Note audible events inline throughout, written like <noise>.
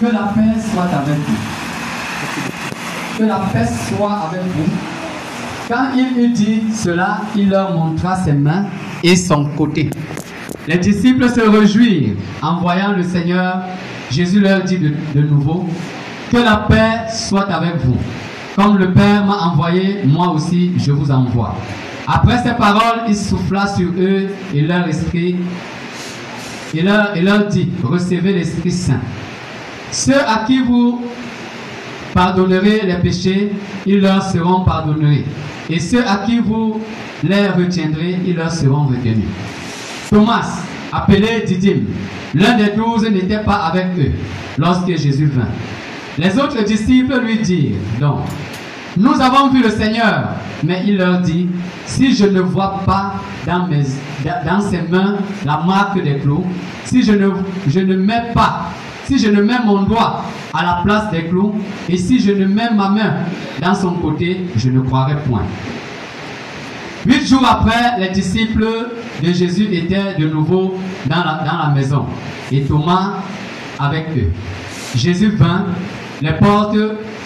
Que la paix soit avec vous. Que la paix soit avec vous. Quand il eut dit cela, il leur montra ses mains et son côté. Les disciples se réjouirent en voyant le Seigneur. Jésus leur dit de, nouveau, que la paix soit avec vous. Comme le Père m'a envoyé, moi aussi je vous envoie. Après ces paroles, il souffla sur eux et leur esprit et et leur dit, recevez l'Esprit Saint. Ceux à qui vous pardonnerez les péchés, ils leur seront pardonnés. Et ceux à qui vous les retiendrez, ils leur seront retenus. Thomas, appelé Didyme, l'un des douze n'était pas avec eux lorsque Jésus vint. Les autres disciples lui dirent donc, nous avons vu le Seigneur. Mais il leur dit, si je ne vois pas dans, ses mains la marque des clous, si je ne mets pas, si je ne mets mon doigt à la place des clous, et si je ne mets ma main dans son côté, je ne croirai point. Huit jours après, les disciples de Jésus étaient de nouveau dans la, dans la maison, et Thomas avec eux. Jésus vint, les portes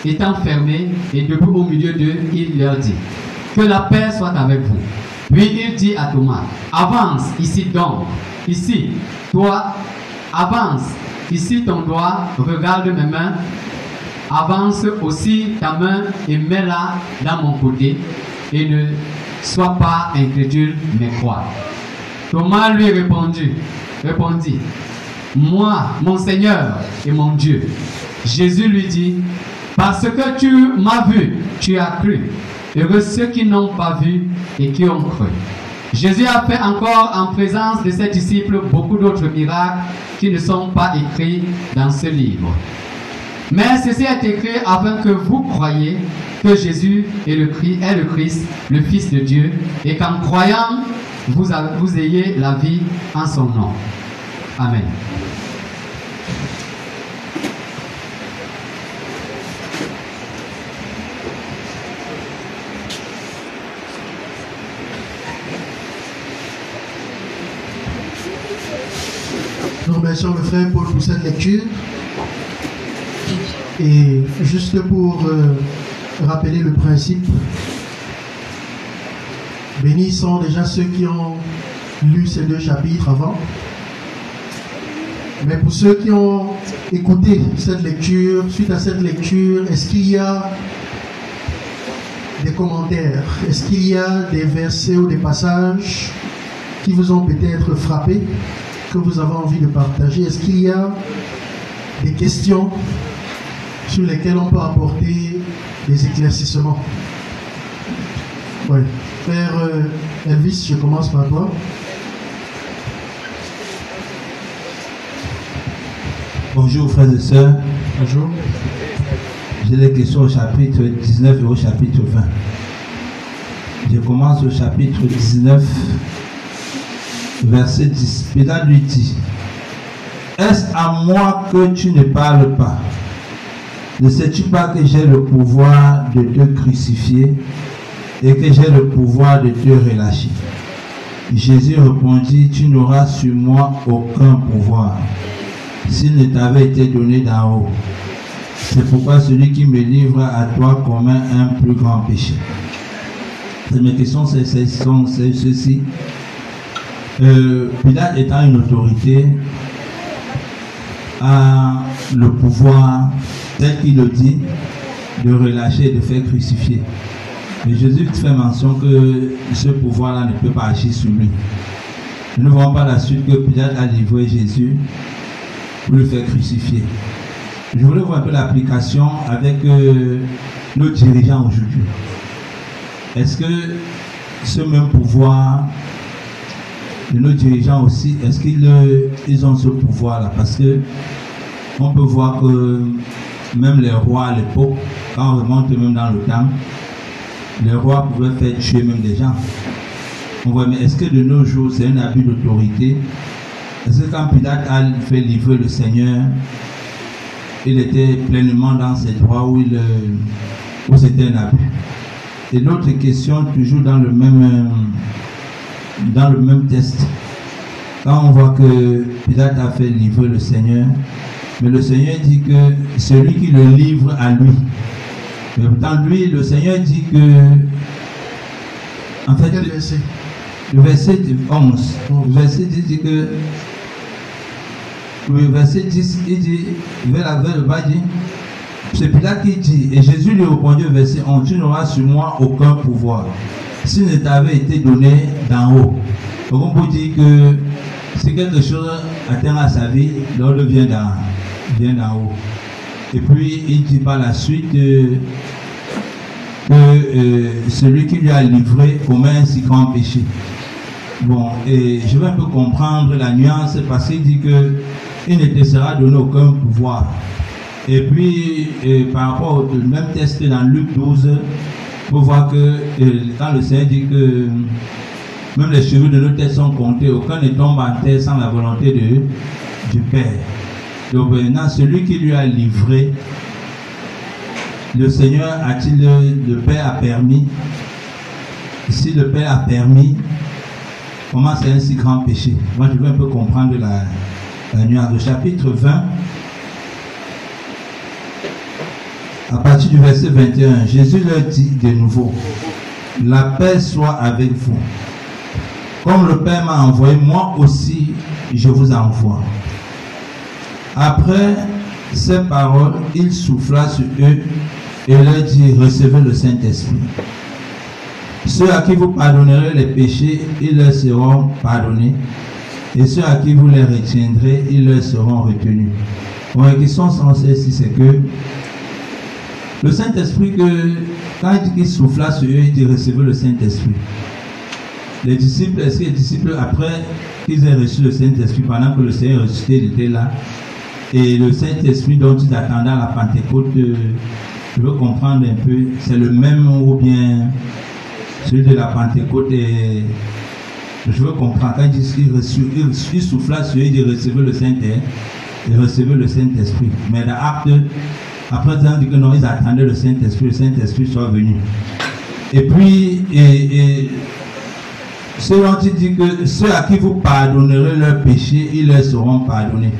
étant fermées, et debout au milieu d'eux, il leur dit, que la paix soit avec vous. Puis il dit à Thomas, avance ici donc, ici, toi, avance, ici ton doigt, regarde mes mains, avance aussi ta main et mets-la dans mon côté, et ne sois pas incrédule, mais crois. Thomas lui répondit, répondit, moi, mon Seigneur et mon Dieu. Jésus lui dit, parce que tu m'as vu, tu as cru. Heureux ceux qui n'ont pas vu et qui ont cru. Jésus a fait encore en présence de ses disciples beaucoup d'autres miracles qui ne sont pas écrits dans ce livre. Mais ceci est écrit afin que vous croyiez que Jésus est le, Christ, le Fils de Dieu, et qu'en croyant, vous ayez la vie en son nom. Amen. Nous remercions le frère Paul pour cette lecture. Et juste pour euh, rappeler le principe, bénis sont déjà ceux qui ont lu ces deux chapitres avant. Mais pour ceux qui ont écouté cette lecture, suite à cette lecture, est-ce qu'il y a des commentaires? Est-ce qu'il y a des versets ou des passages qui vous ont peut-être frappé, que vous avez envie de partager Est-ce qu'il y a des questions sur lesquelles on peut apporter des éclaircissements? Oui. Frère euh, Elvis, je commence par toi. Bonjour frères et sœurs, Bonjour. j'ai des questions au chapitre 19 et au chapitre 20. Je commence au chapitre 19, verset 10. Pilate lui dit, Est-ce à moi que tu ne parles pas? Ne sais-tu pas que j'ai le pouvoir de te crucifier et que j'ai le pouvoir de te relâcher? Jésus répondit, Tu n'auras sur moi aucun pouvoir s'il ne t'avait été donné d'en haut. C'est pourquoi celui qui me livre à toi commet un plus grand péché. Mes questions, c'est ceci. Pilate étant une autorité, a le pouvoir, tel qu'il le dit, de relâcher et de faire crucifier. Mais Jésus fait mention que ce pouvoir-là ne peut pas agir sur lui. Nous ne voyons pas la suite que Pilate a livré Jésus pour le faire crucifier. Je voulais voir un peu l'application avec euh, nos dirigeants aujourd'hui. Est-ce que ce même pouvoir de nos dirigeants aussi, est-ce qu'ils euh, ils ont ce pouvoir-là? Parce que on peut voir que même les rois à l'époque, quand on remonte même dans le temps, les rois pouvaient faire tuer même des gens. On voit, mais est-ce que de nos jours, c'est un abus d'autorité? Est-ce que quand Pilate a fait livrer le Seigneur, il était pleinement dans ses droits où, euh, où c'était un abus? Et l'autre question, toujours dans le même, euh, dans le même test, quand on voit que Pilate a fait livrer le Seigneur, Mais le Seigneur dit que celui qui le livre à lui. Mais pourtant, lui, le Seigneur dit que. En fait, Quel verset? le verset 11, le verset 10 dit que. Le verset 10, il dit, vers la vers le bas, dit, c'est Pilate qui dit, et Jésus lui répondit au verset 11, tu n'auras sur moi aucun pouvoir, s'il ne t'avait été donné d'en haut. On peut dire que si quelque chose atteint à sa vie, l'ordre vient d'en vient d'en haut. Et puis il dit par la suite euh, que euh, celui qui lui a livré commet un si grand péché. Bon, et je vais un peu comprendre la nuance parce qu'il dit que il ne te sera donné aucun pouvoir. Et puis, euh, par rapport au même texte dans Luc 12, on voir que quand le Seigneur dit que même les cheveux de nos têtes sont comptés, aucun ne tombe en terre sans la volonté de, du Père. Donc maintenant, celui qui lui a livré, le Seigneur a-t-il, le Père a permis, si le Père a permis, comment c'est un si grand péché? Moi, je veux un peu comprendre la, la nuance. Le chapitre 20, à partir du verset 21, Jésus leur dit de nouveau, la paix soit avec vous. Comme le Père m'a envoyé, moi aussi, je vous envoie. Après ces paroles, il souffla sur eux et leur dit, recevez le Saint-Esprit. Ceux à qui vous pardonnerez les péchés, ils leur seront pardonnés. Et ceux à qui vous les retiendrez, ils leur seront retenus. Bon, la question sensée ici, c'est que le Saint-Esprit, que quand il dit qu'il souffla sur eux, il dit recevez le Saint-Esprit. Les disciples, est-ce que les disciples, après qu'ils aient reçu le Saint-Esprit, pendant que le Seigneur ressuscité, il était là, et le Saint-Esprit dont ils attendaient à la Pentecôte, euh, je veux comprendre un peu, c'est le même ou bien celui de la Pentecôte je veux comprendre quand il dit il, souffla sur eux, il dit recevez le Saint-Esprit le Saint-Esprit. Mais dans Acte, après ça, on dit que non, ils attendaient le Saint-Esprit, le Saint-Esprit soit venu. Et puis, et, et ceux dont il dit que ceux à qui vous pardonnerez leurs péchés, ils leur seront pardonnés.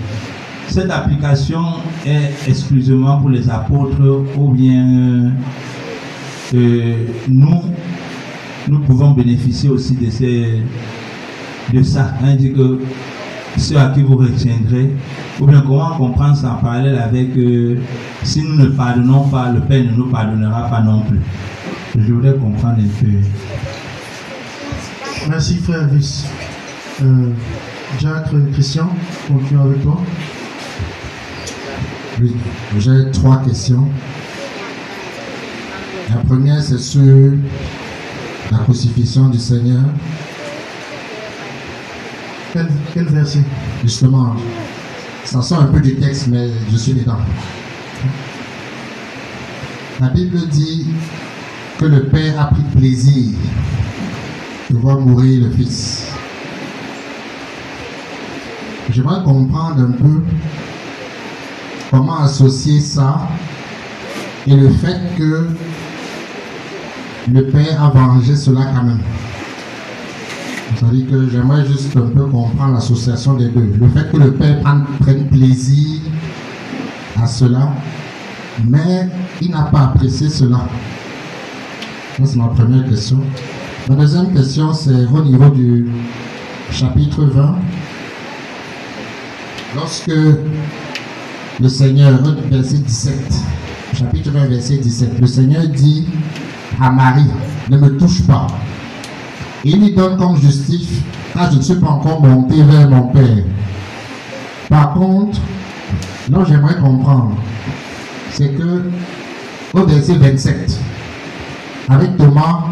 Cette application est exclusivement pour les apôtres ou bien euh, nous, nous pouvons bénéficier aussi de, ces, de ça. Que ceux à qui vous retiendrez, ou bien comment comprendre ça en parallèle avec euh, si nous ne pardonnons pas, le Père ne nous pardonnera pas non plus. Je voudrais comprendre un peu. Merci frère Vice. Euh, Jacques, Christian, continuons avec toi. Oui, j'ai trois questions. La première, c'est sur la crucifixion du Seigneur. Quel, verset? Justement, ça sort un peu du texte, mais je suis dedans. La Bible dit que le Père a pris plaisir de voir mourir le Fils. J'aimerais comprendre un peu comment associer ça et le fait que le Père a vengé cela quand même. C'est-à-dire que j'aimerais juste un peu comprendre l'association des deux. Le fait que le Père prenne, plaisir à cela, mais il n'a pas apprécié cela. Ça, c'est ma première question. Ma deuxième question, c'est au niveau du chapitre 20. Lorsque le Seigneur, verset 17, chapitre 20, verset 17, le Seigneur dit à Marie, ne me touche pas. Il lui donne comme justif, car je ne suis pas encore monté vers mon Père. Par contre, où j'aimerais comprendre, c'est que au verset 27, avec Thomas,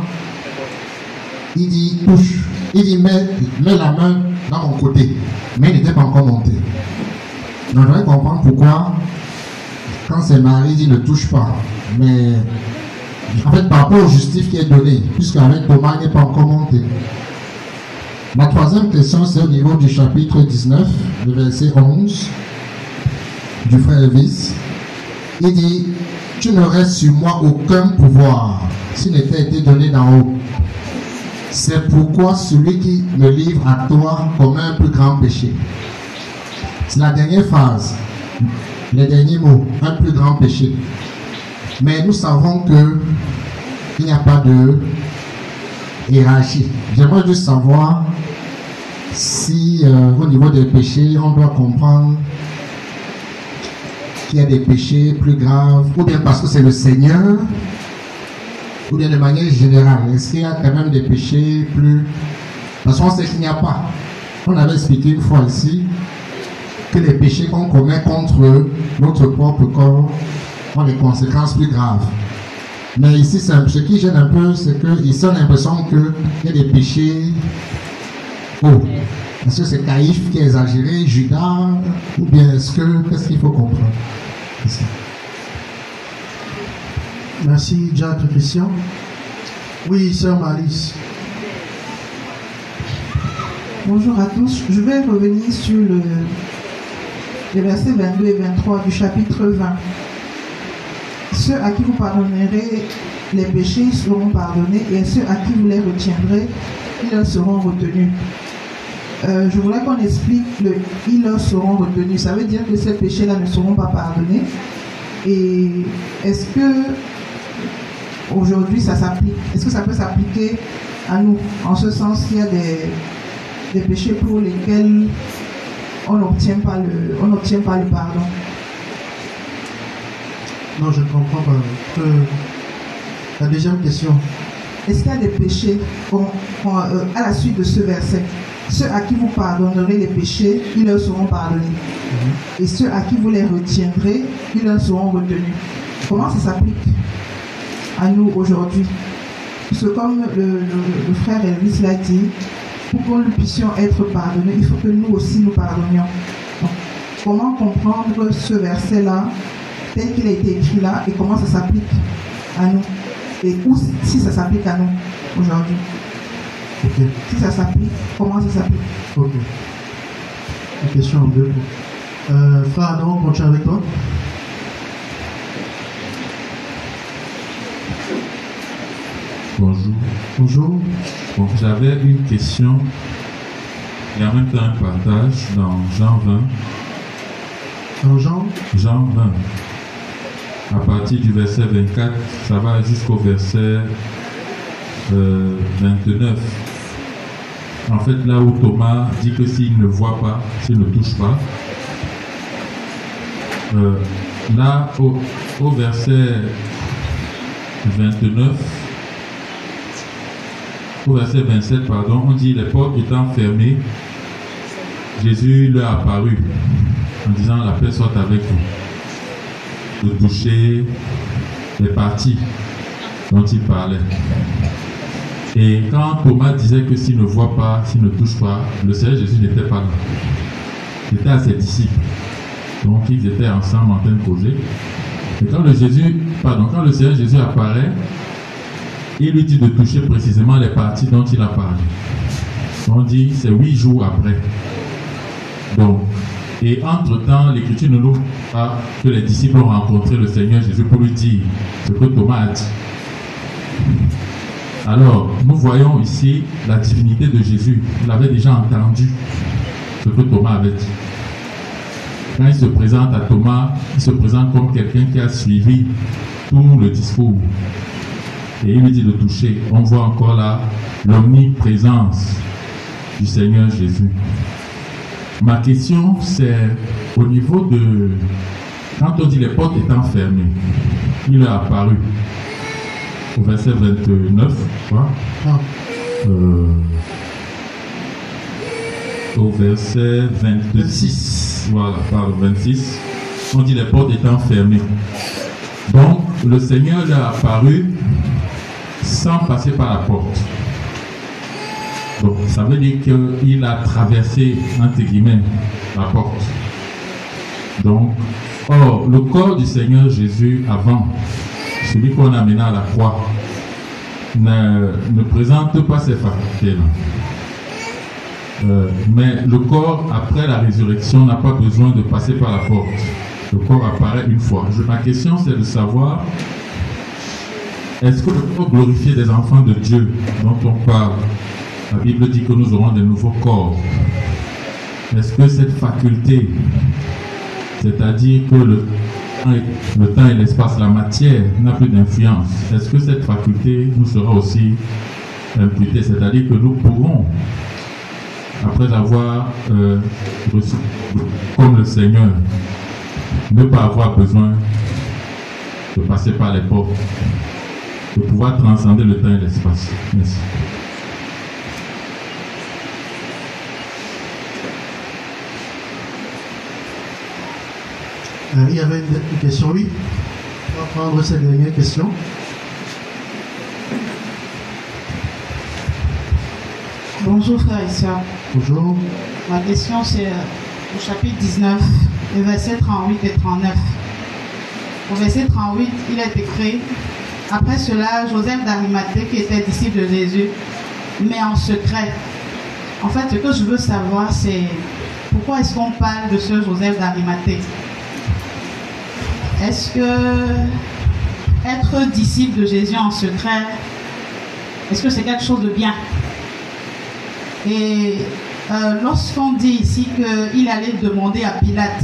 il dit touche, il dit mets, mets la main dans mon côté, mais il n'était pas encore monté. Donc j'aimerais comprendre pourquoi, quand c'est Marie, il dit ne touche pas, mais en fait, par rapport au justif qui est donné, puisque avec Thomas, n'est pas encore monté. Ma troisième question, c'est au niveau du chapitre 19, le verset 11 du frère Elvis. Il dit Tu n'aurais sur moi aucun pouvoir s'il n'était été donné d'en haut. C'est pourquoi celui qui me livre à toi commet un plus grand péché. C'est la dernière phrase. les derniers mots, un plus grand péché. Mais nous savons que il n'y a pas de hiérarchie. J'aimerais juste savoir si euh, au niveau des péchés, on doit comprendre qu'il y a des péchés plus graves, ou bien parce que c'est le Seigneur, ou bien de manière générale. Est-ce qu'il y a quand même des péchés plus... Parce qu'on sait qu'il n'y a pas. On avait expliqué une fois ici que les péchés qu'on commet contre notre propre corps ont des conséquences plus graves. Mais ici, ce qui gêne un peu, c'est qu'ils ont l'impression qu'il y a des péchés Oh, est-ce que c'est Caïphe qui a exagéré, Judas, ou bien est-ce que, qu'est-ce qu'il faut comprendre? Merci, Jacques Christian. Oui, sœur Malice. Bonjour à tous. Je vais revenir sur le, les versets 22 et 23 du chapitre 20. Ceux à qui vous pardonnerez les péchés seront pardonnés et ceux à qui vous les retiendrez, ils seront retenus. Euh, je voudrais qu'on explique le ils leur seront retenus. Ça veut dire que ces péchés-là ne seront pas pardonnés. Et est-ce que aujourd'hui ça s'applique? Est-ce que ça peut s'appliquer à nous? En ce sens, il y a des, péchés pour lesquels on n'obtient pas le pardon. Non, je ne comprends pas. la deuxième question. Est-ce qu'il y a des péchés euh, à la suite de ce verset? Ceux à qui vous pardonnerez les péchés, ils leur seront pardonnés. Et ceux à qui vous les retiendrez, ils leur seront retenus. Comment ça s'applique à nous aujourd'hui? Parce que comme le, frère Elvis l'a dit, pour que nous puissions être pardonnés, il faut que nous aussi nous pardonnions. comment comprendre ce verset-là, tel qu'il a été écrit là, et comment ça s'applique à nous Et où, si ça s'applique à nous aujourd'hui si ça s'applique, comment ça s'applique Ok. Une question en deux. Euh, Frère on continue avec toi. Bonjour. Bonjour. Bon, j'avais une question et en même temps un partage dans Jean 20. Dans Jean Jean 20. À partir du verset 24, ça va jusqu'au verset 29. Euh, en fait, là où Thomas dit que s'il ne voit pas, s'il ne touche pas, euh, là au, verset 29, au verset 27, pardon, on dit les portes étant fermées, Jésus leur a apparu en disant la paix soit avec vous. De toucher les parties dont il parlait. Et quand Thomas disait que s'il ne voit pas, s'il ne touche pas, le Seigneur Jésus n'était pas là. Il était à ses disciples. Donc ils étaient ensemble en train de causer. Et quand le, Jésus, pardon, quand le Seigneur Jésus apparaît, il lui dit de toucher précisément les parties dont il a parlé. On dit c'est huit jours après. Donc, et entre-temps, l'Écriture ne nous pas que les disciples ont rencontré le Seigneur Jésus pour lui dire ce que Thomas a dit. Alors, nous voyons ici la divinité de Jésus. Il avait déjà entendu ce que Thomas avait dit. Quand il se présente à Thomas, il se présente comme quelqu'un qui a suivi tout le discours. Et il lui dit de toucher. On voit encore là l'omniprésence du Seigneur Jésus. Ma question, c'est au niveau de... Quand on dit les portes étant fermées, il est apparu au verset 29, euh, au verset 26, voilà, par 26, on dit les portes étant fermées. Donc, le Seigneur est apparu sans passer par la porte. Donc, ça veut dire qu'il a traversé, entre guillemets, la porte. Donc, or, le corps du Seigneur Jésus avant celui qu'on a mené à la croix, ne, présente pas ces facultés-là. Euh, mais le corps, après la résurrection, n'a pas besoin de passer par la porte. Le corps apparaît une fois. ma question, c'est de savoir, est-ce que le corps glorifié des enfants de Dieu dont on parle, la Bible dit que nous aurons de nouveaux corps, est-ce que cette faculté C'est-à-dire que le, temps et l'espace, la matière n'a plus d'influence. Est-ce que cette faculté nous sera aussi imputée? C'est-à-dire que nous pourrons, après avoir euh, reçu, comme le Seigneur, ne pas avoir besoin de passer par les portes, de pouvoir transcender le temps et l'espace. Merci. Il y avait une, question, oui. On va prendre cette dernière question. Bonjour frères et sœurs. Bonjour. Ma question c'est euh, au chapitre 19, les versets 38 et 39. Au verset 38, il est écrit Après cela, Joseph d'Arimathée, qui était disciple de Jésus, mais en secret. En fait, ce que je veux savoir, c'est pourquoi est-ce qu'on parle de ce Joseph d'Arimathée? Est-ce que être disciple de Jésus en secret, est-ce que c'est quelque chose de bien? Et euh, lorsqu'on dit ici qu'il allait demander à Pilate,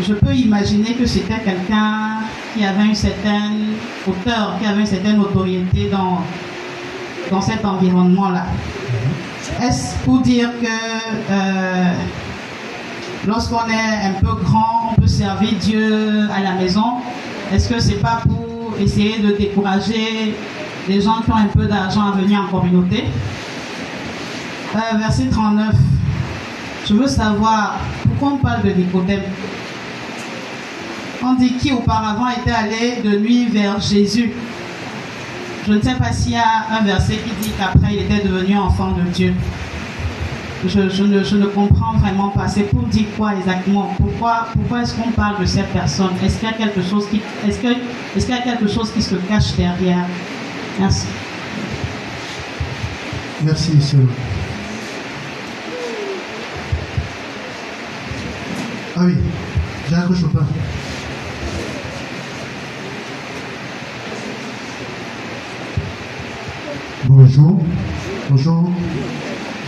je peux imaginer que c'était quelqu'un qui avait une certaine hauteur, qui avait une certaine autorité dans, cet environnement-là. Est-ce pour dire que euh, lorsqu'on est un peu grand, on peut servir Dieu à la maison. Est-ce que c'est pas pour essayer de décourager les gens qui ont un peu d'argent à venir en communauté? Euh, Verset 39. Je veux savoir pourquoi on parle de Nicodème? On dit qui auparavant était allé de nuit vers Jésus? Je ne sais pas s'il y a un verset qui dit qu'après il était devenu enfant de Dieu je, ne, comprends vraiment pas. C'est pour dire quoi exactement? Pourquoi, pourquoi est-ce qu'on parle de cette personne? Est-ce qu'il y a quelque chose qui, est-ce que, est-ce qu'il y a quelque chose qui se cache derrière? Merci. Merci, monsieur. Ah oui, Jacques Chopin. Bonjour. Bonjour.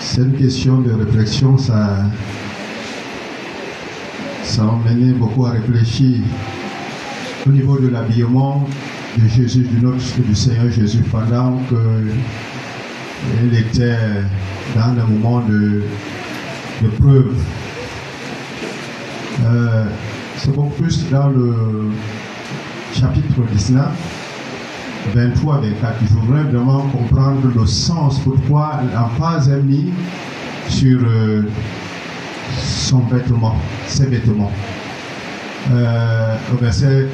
C'est une question de réflexion, ça, ça a mené beaucoup à réfléchir au niveau de l'habillement de Jésus, du, notre, du Seigneur Jésus, pendant qu'il était dans un moment de, de preuve. Euh, c'est beaucoup plus dans le chapitre 19 23, 24. Je voudrais vraiment comprendre le sens, pourquoi l'emphase est mise sur euh, son vêtement, ses vêtements? Euh, au verset,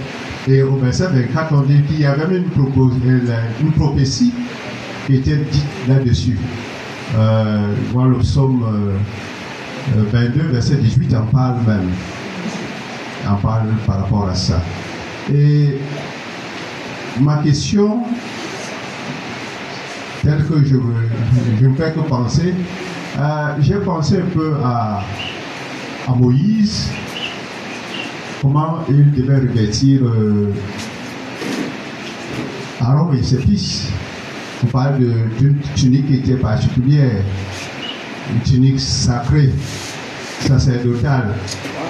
et au verset 24, on dit qu'il y avait même une, une prophétie qui était dite là-dessus. Euh, voilà le psaume 22, euh, verset 18, en parle même. En parle par rapport à ça. Et ma question, telle que je, je ne fais que penser, euh, j'ai pensé un peu à, à, Moïse, comment il devait revêtir euh, Aaron et ses fils? On parle d'une tunique qui était particulière, une tunique sacrée, sacerdotale.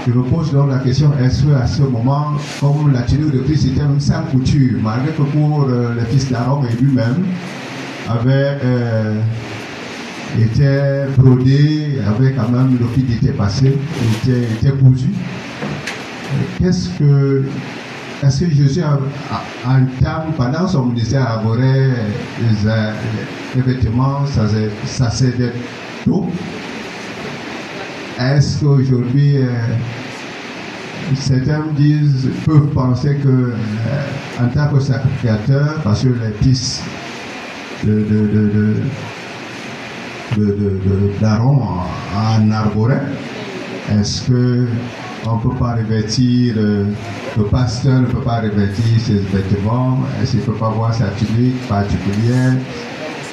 Je me pose donc la question, est-ce qu'à ce moment, comme la tenue de Christ était une sans couture, malgré que pour euh, le fils d'Aaron et lui-même, avait euh, été brodé, avait quand même le fil était passé, était, était cousu. Qu'est-ce que est-ce que Jésus a, en temps, pendant son ministère, arborait les, les, vêtements sacerdotaux est-ce qu'aujourd'hui, euh, certains disent, peuvent penser que, euh, tant que sacrificateur, parce que les fils de, d'Aaron en arboraient, est-ce que on ne peut pas revêtir, euh, le pasteur ne peut pas revêtir ses vêtements, est-ce qu'il ne peut pas avoir sa tunique particulière,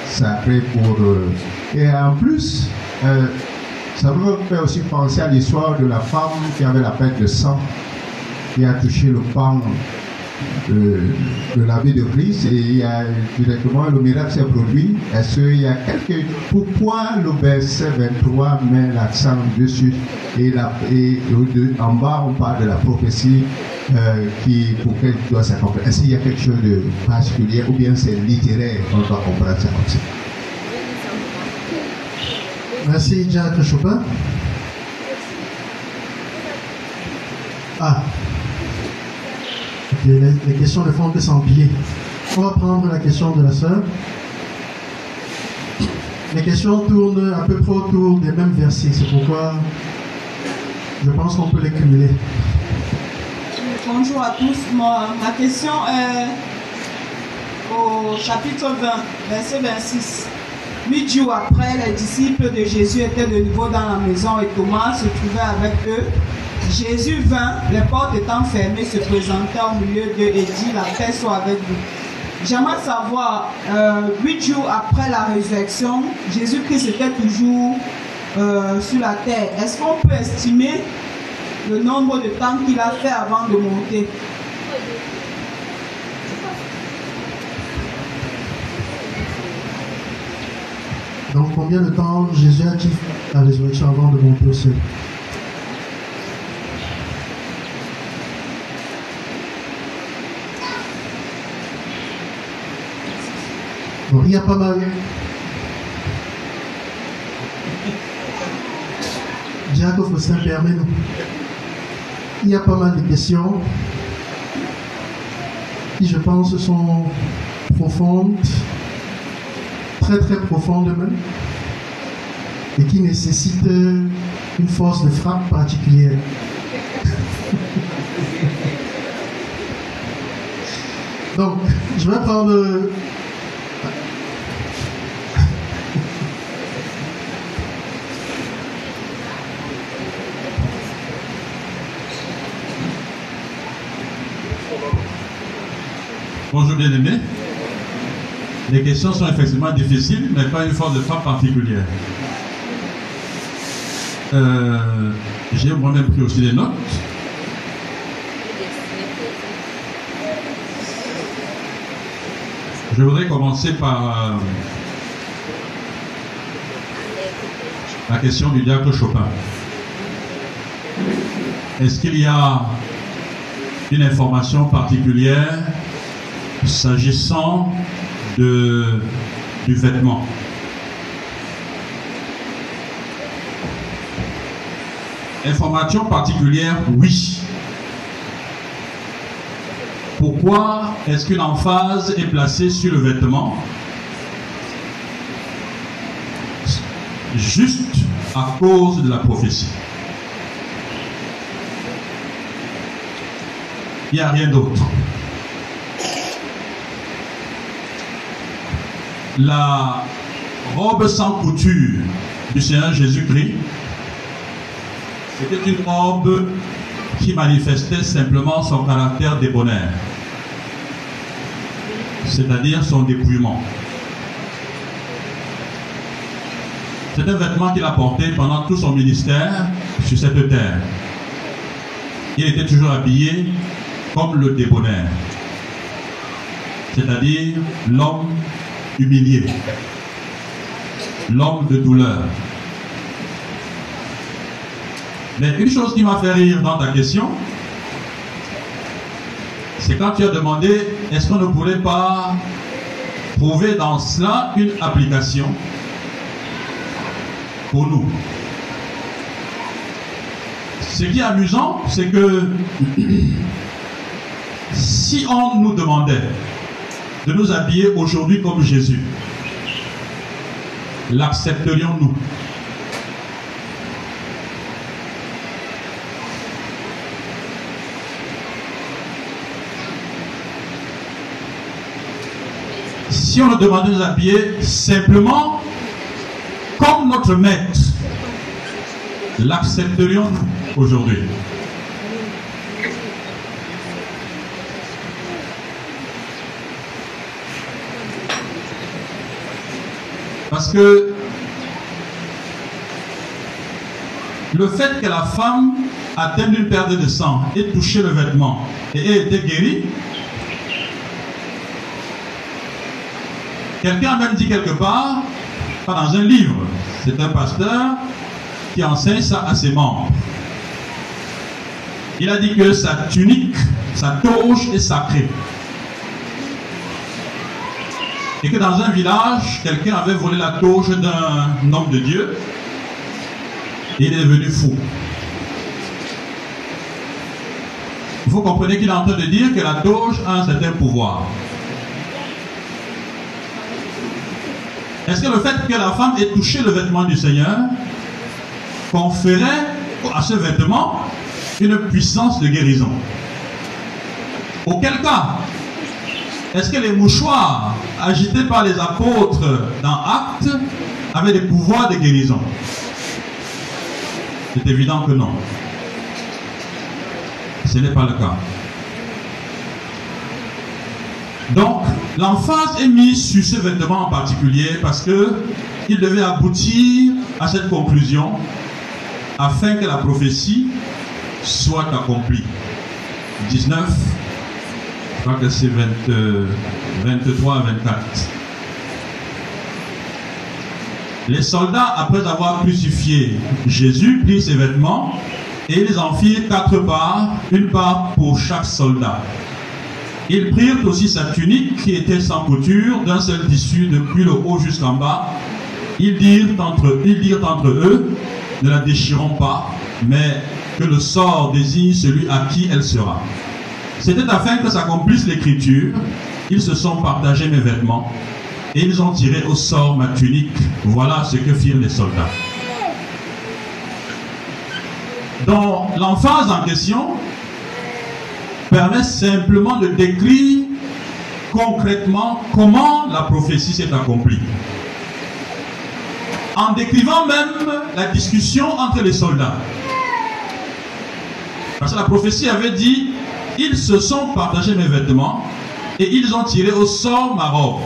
sacrée pour... et en plus, ça me fait aussi penser à l'histoire de la femme qui avait la perte de sang, qui a touché le pan de l'abbé de Christ et il y a directement le miracle s'est produit. Est-ce qu'il y a quelque. Pourquoi le verset 23 met l'accent dessus et en bas on parle de la prophétie euh, qui, pour qu'elle doit s'accomplir? Est-ce qu'il y a quelque chose de particulier ou bien c'est littéraire? On doit comprendre ça comme ça. Merci Jacques Chopin. Ah, les, questions ne font que s'empiler. On va prendre la question de la sœur. Les questions tournent à peu près autour des mêmes versets. C'est pourquoi je pense qu'on peut les cumuler. Bonjour à tous. ma question est au chapitre 20, verset 26. Huit jours après, les disciples de Jésus étaient de nouveau dans la maison et Thomas se trouvait avec eux. Jésus vint, les portes étant fermées, se présenta au milieu d'eux et dit, la paix soit avec vous. J'aimerais savoir, euh, huit jours après la résurrection, Jésus-Christ était toujours euh, sur la terre. Est-ce qu'on peut estimer le nombre de temps qu'il a fait avant de monter? Donc combien de temps Jésus a dit la résurrection avant de monter au ciel il y a pas mal. Jacob Faustin, permet-nous. Il y a pas mal de questions qui, je pense, sont profondes, très très profondes même, et qui nécessitent une force de frappe particulière. <laughs> Donc, je vais prendre Bonjour bien-aimés. Les questions sont effectivement difficiles, mais pas une force de frappe particulière. Euh, j'ai moi-même pris aussi des notes. Je voudrais commencer par euh, la question du diacre Chopin. Est-ce qu'il y a une information particulière s'agissant de, du vêtement. Information particulière, oui. Pourquoi est-ce qu'une emphase est placée sur le vêtement? Juste à cause de la prophétie. Il n'y a rien d'autre. La robe sans couture du Seigneur Jésus-Christ, c'était une robe qui manifestait simplement son caractère débonnaire, c'est-à-dire son dépouillement. C'est un vêtement qu'il a porté pendant tout son ministère sur cette terre. Il était toujours habillé comme le débonnaire, c'est-à-dire l'homme humilié, l'homme de douleur. Mais une chose qui m'a fait rire dans ta question, c'est quand tu as demandé est-ce qu'on ne pourrait pas trouver dans cela une application pour nous? Ce qui est amusant, c'est que <clears throat> si on nous demandait de nous habiller aujourd'hui comme Jésus. L'accepterions-nous? Si on nous demandait de nous habiller simplement comme notre maître, l'accepterions-nous aujourd'hui? Parce que le fait que la femme atteinte une perte de sang ait touché le vêtement et ait été guérie, quelqu'un a même dit quelque part, pas dans un livre, c'est un pasteur qui enseigne ça à ses membres. Il a dit que sa tunique, sa toge est sacrée. Et que dans un village, quelqu'un avait volé la toge d'un homme de Dieu et il est devenu fou. Il faut comprendre qu'il est en train de dire que la toge a un certain pouvoir. Est-ce que le fait que la femme ait touché le vêtement du Seigneur conférait à ce vêtement une puissance de guérison? Auquel cas, est-ce que les mouchoirs agités par les apôtres dans Actes avaient des pouvoirs de guérison C'est évident que non. Ce n'est pas le cas. Donc, l'emphase est mise sur ce vêtement en particulier parce que il devait aboutir à cette conclusion afin que la prophétie soit accomplie. 19, je crois que c'est 23 à 24. Les soldats, après avoir crucifié Jésus, prirent ses vêtements et ils en firent quatre parts, une part pour chaque soldat. Ils prirent aussi sa tunique qui était sans couture, d'un seul tissu depuis le haut jusqu'en bas. Ils dirent, entre, ils dirent entre eux, ne la déchirons pas, mais que le sort désigne celui à qui elle sera. C'était afin que s'accomplisse l'écriture. Ils se sont partagés mes vêtements et ils ont tiré au sort ma tunique. Voilà ce que firent les soldats. Donc l'emphase en question permet simplement de décrire concrètement comment la prophétie s'est accomplie. En décrivant même la discussion entre les soldats. Parce que la prophétie avait dit, ils se sont partagés mes vêtements et ils ont tiré au sort ma robe.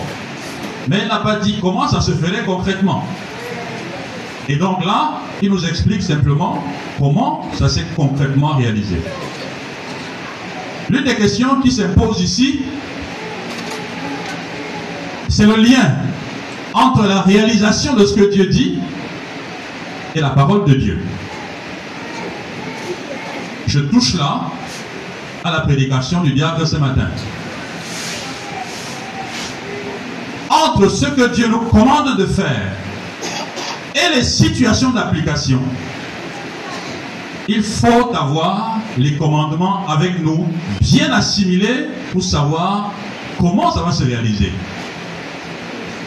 Mais elle n'a pas dit comment ça se ferait concrètement. Et donc là, il nous explique simplement comment ça s'est concrètement réalisé. L'une des questions qui s'impose ici, c'est le lien entre la réalisation de ce que Dieu dit et la parole de Dieu. Je touche là à la prédication du diable ce matin. Entre ce que Dieu nous commande de faire et les situations d'application, il faut avoir les commandements avec nous bien assimilés pour savoir comment ça va se réaliser.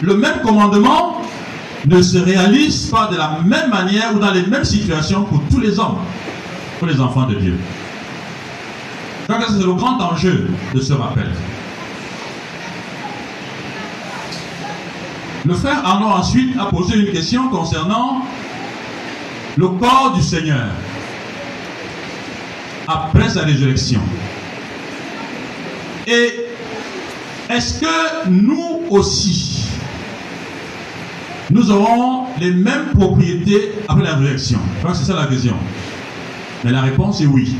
Le même commandement ne se réalise pas de la même manière ou dans les mêmes situations pour tous les hommes, pour les enfants de Dieu. Donc c'est le grand enjeu de ce rappel? Le frère Arnaud ensuite a posé une question concernant le corps du Seigneur après sa résurrection. Et est-ce que nous aussi, nous aurons les mêmes propriétés après la résurrection? C'est ça la question. Mais la réponse est oui.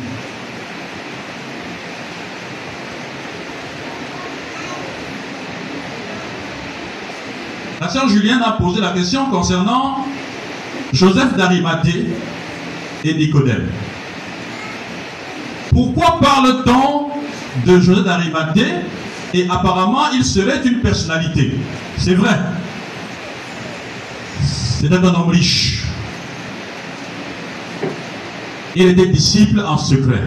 La sœur Julienne a posé la question concernant Joseph d'Arimathée et Nicodème. Pourquoi parle-t-on de Joseph d'Arimathée et apparemment il serait une personnalité? C'est vrai. C'était un homme riche. Il était disciple en secret.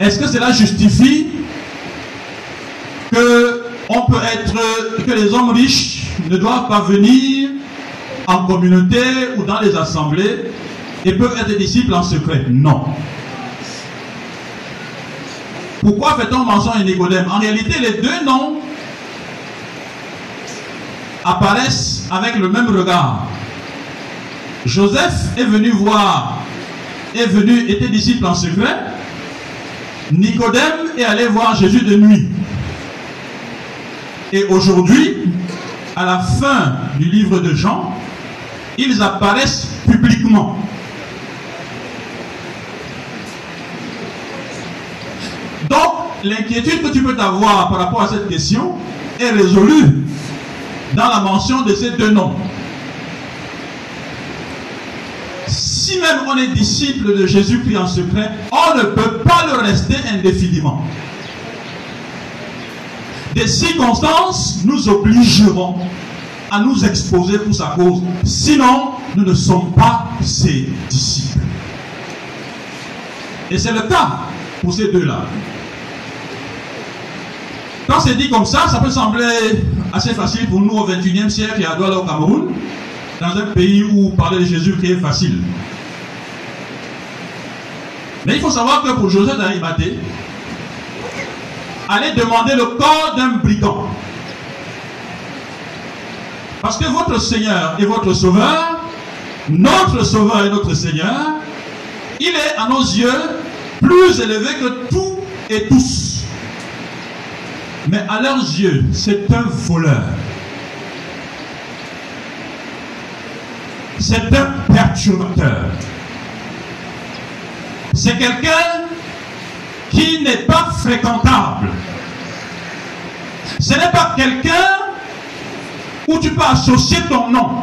Est-ce que cela justifie que on peut être que les hommes riches ne doivent pas venir en communauté ou dans les assemblées et peuvent être disciples en secret Non. Pourquoi fait-on mention à Nicodème? En réalité, les deux noms apparaissent avec le même regard. Joseph est venu voir, est venu, était disciple en secret. Nicodème est allé voir Jésus de nuit. Et aujourd'hui, à la fin du livre de Jean, ils apparaissent publiquement. Donc, l'inquiétude que tu peux avoir par rapport à cette question, est résolu dans la mention de ces deux noms. Si même on est disciple de Jésus-Christ en secret, on ne peut pas le rester indéfiniment. Des circonstances nous obligeront à nous exposer pour sa cause. Sinon, nous ne sommes pas ses disciples. Et c'est le cas pour ces deux-là. Quand c'est dit comme ça, ça peut sembler assez facile pour nous au 21e siècle et à Douala au Cameroun, dans un pays où parler de Jésus est facile. Mais il faut savoir que pour Joseph d'Arimathée, aller demander le corps d'un brigand, parce que votre Seigneur est votre Sauveur, notre Sauveur et notre Seigneur, il est à nos yeux plus élevé que tout et tous. Mais à leurs yeux, c'est un voleur. C'est un perturbateur. C'est quelqu'un qui n'est pas fréquentable. Ce n'est pas quelqu'un où tu peux associer ton nom.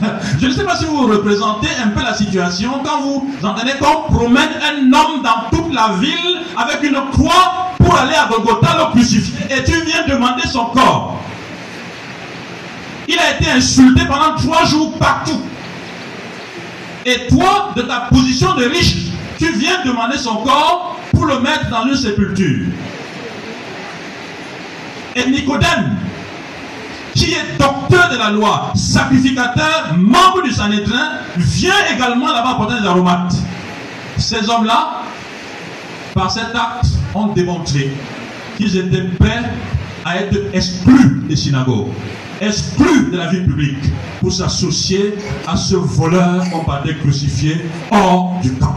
<laughs> Je ne sais pas si vous représentez un peu la situation quand vous entendez qu'on promène un homme dans toute la ville avec une croix pour aller à Golgotha le crucifier et tu viens demander son corps. Il a été insulté pendant trois jours partout. Et toi, de ta position de riche, tu viens demander son corps pour le mettre dans une sépulture. Et Nicodème, qui est docteur de la loi, sacrificateur, membre du Sanhédrin, vient également là-bas porter des aromates. Ces hommes-là, par cet acte, ont démontré qu'ils étaient prêts à être exclus des synagogues, exclus de la vie publique, pour s'associer à ce voleur qu'on partait crucifié hors du camp.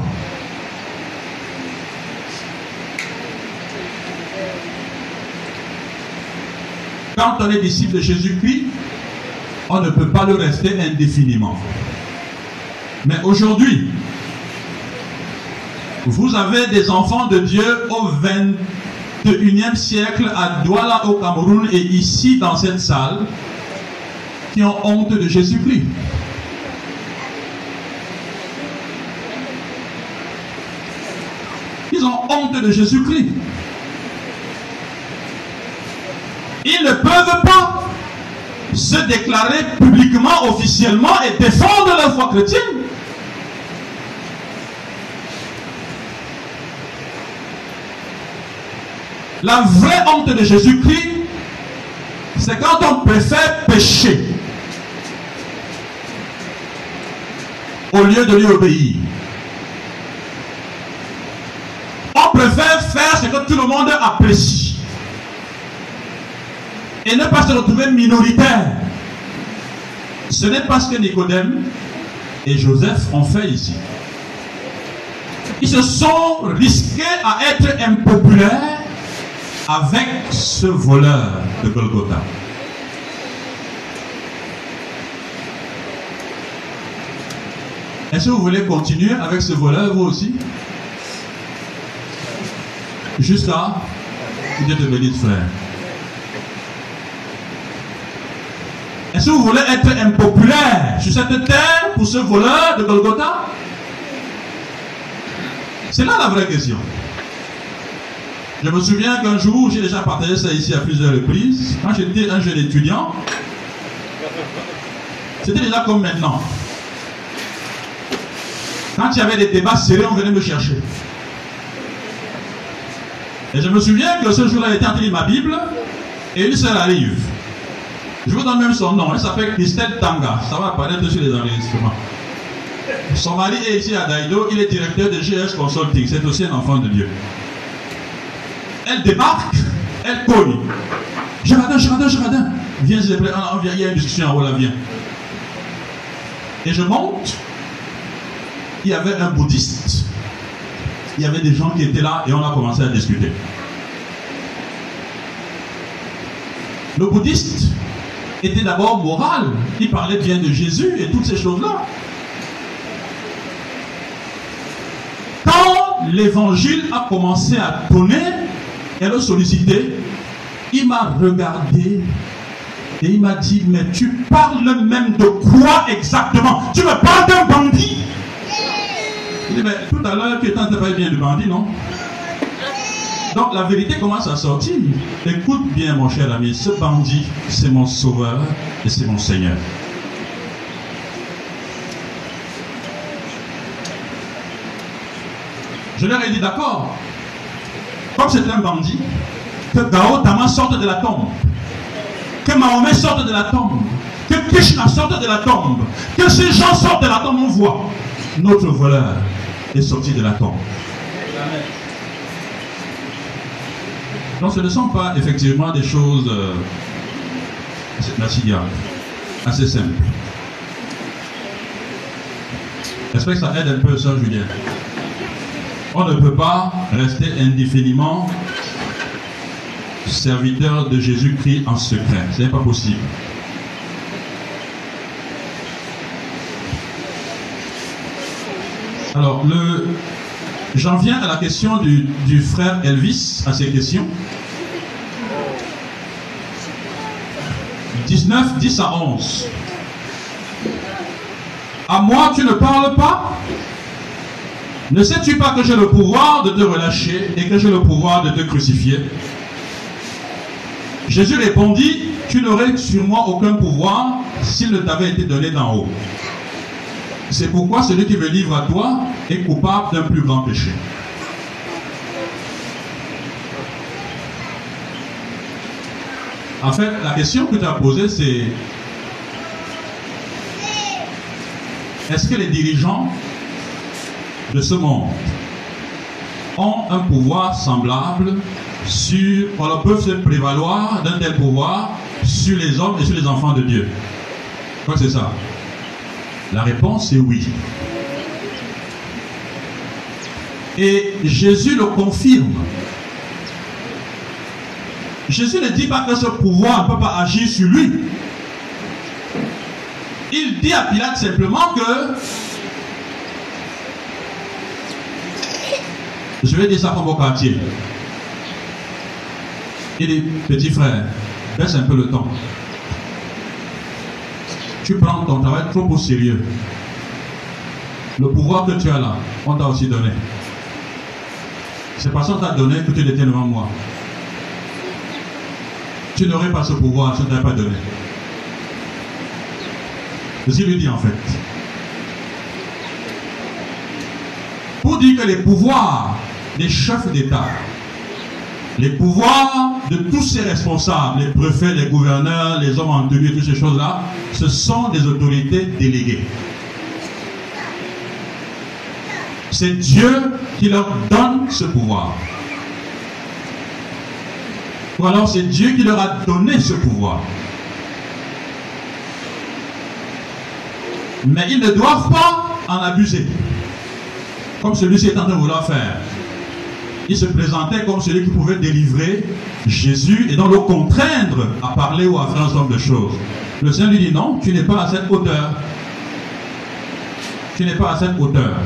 Quand on est disciple de Jésus-Christ, on ne peut pas le rester indéfiniment. Mais aujourd'hui, vous avez des enfants de Dieu au 21e siècle à Douala au Cameroun et ici dans cette salle qui ont honte de Jésus-Christ. Ils ont honte de Jésus-Christ. Ils ne peuvent pas se déclarer publiquement, officiellement et défendre leur foi chrétienne. La vraie honte de Jésus-Christ, c'est quand on préfère pécher au lieu de lui obéir. On préfère faire ce que tout le monde apprécie et ne pas se retrouver minoritaire. Ce n'est pas ce que Nicodème et Joseph ont fait ici. Ils se sont risqués à être impopulaires avec ce voleur de Golgotha. Est-ce que vous voulez continuer avec ce voleur, vous aussi? Jusqu'à Dieu te bénisse, frère. Est-ce que vous voulez être impopulaire sur cette terre pour ce voleur de Golgotha C'est là la vraie question. Je me souviens qu'un jour, j'ai déjà partagé ça ici à plusieurs reprises, quand j'étais un jeune étudiant, c'était déjà comme maintenant. Quand il y avait des débats serrés, on venait me chercher. Et je me souviens que ce jour-là, j'étais en train de ma Bible, et une sœur arrive. Je vous donne même son nom, elle s'appelle Christelle Tanga, ça va apparaître sur les enregistrements. Son mari est ici à Daïdo, il est directeur de GS Consulting, c'est aussi un enfant de Dieu. Elle débarque, elle cogne. Jardin, Jardin, Jardin. Viens, s'il te plaît, il y a une discussion en haut là, viens. Et je monte, il y avait un bouddhiste, il y avait des gens qui étaient là et on a commencé à discuter. Le bouddhiste était d'abord moral, il parlait bien de Jésus et toutes ces choses-là. Quand l'évangile a commencé à tonner, elle a sollicité, il m'a regardé et il m'a dit, mais tu parles même de quoi exactement? Tu me parles d'un bandit! Il dit, mais tout à l'heure, tu étais en train de parler bien de bandit, non? Donc la vérité commence à sortir. Écoute bien, mon cher ami, ce bandit, c'est mon sauveur et c'est mon Seigneur. Je leur ai dit, d'accord, comme c'est un bandit, que Gao Tama sorte de la tombe, que Mahomet sorte de la tombe, que Krishna sorte de la tombe, que ces gens sortent de la tombe, on voit. Notre voleur est sorti de la tombe. Donc ce ne sont pas effectivement des choses euh, assez simples. J'espère que ça aide un peu ça, Julien? On ne peut pas rester indéfiniment serviteur de Jésus-Christ en secret. Ce n'est pas possible. Alors, le, j'en viens à la question du, frère Elvis, à ces questions. 19, 10 à 11. À moi, tu ne parles pas? Ne sais-tu pas que j'ai le pouvoir de te relâcher et que j'ai le pouvoir de te crucifier? Jésus répondit, tu n'aurais sur moi aucun pouvoir s'il ne t'avait été donné d'en haut. C'est pourquoi celui qui me livre à toi est coupable d'un plus grand péché. En fait, la question que tu as posée, c'est est-ce que les dirigeants de ce monde ont un pouvoir semblable sur, on peuvent se prévaloir d'un tel pouvoir sur les hommes et sur les enfants de Dieu? Quoi c'est ça La réponse est oui. Et Jésus le confirme. Jésus ne dit pas que ce pouvoir ne peut pas agir sur lui. Il dit à Pilate simplement que je vais dire ça comme au quartier. Il dit, petit frère, baisse un peu le temps. Tu prends ton travail trop au sérieux. Le pouvoir que tu as là, on t'a aussi donné. C'est parce qu'on t'a donné que tu étais devant moi. Tu n'aurais pas ce pouvoir si on ne pas donné. Je lui dit en fait. Pour dire que les pouvoirs des chefs d'État, les pouvoirs de tous ces responsables, les préfets, les gouverneurs, les hommes en tenue, toutes ces choses-là, ce sont des autorités déléguées. C'est Dieu qui leur donne ce pouvoir. Ou alors c'est Dieu qui leur a donné ce pouvoir. Mais ils ne doivent pas en abuser. Comme celui-ci est en train de vouloir faire il se présentait comme celui qui pouvait délivrer Jésus et donc le contraindre à parler ou à faire un certain nombre de choses. Le Seigneur lui dit non, tu n'es pas à cette hauteur. Tu n'es pas à cette hauteur.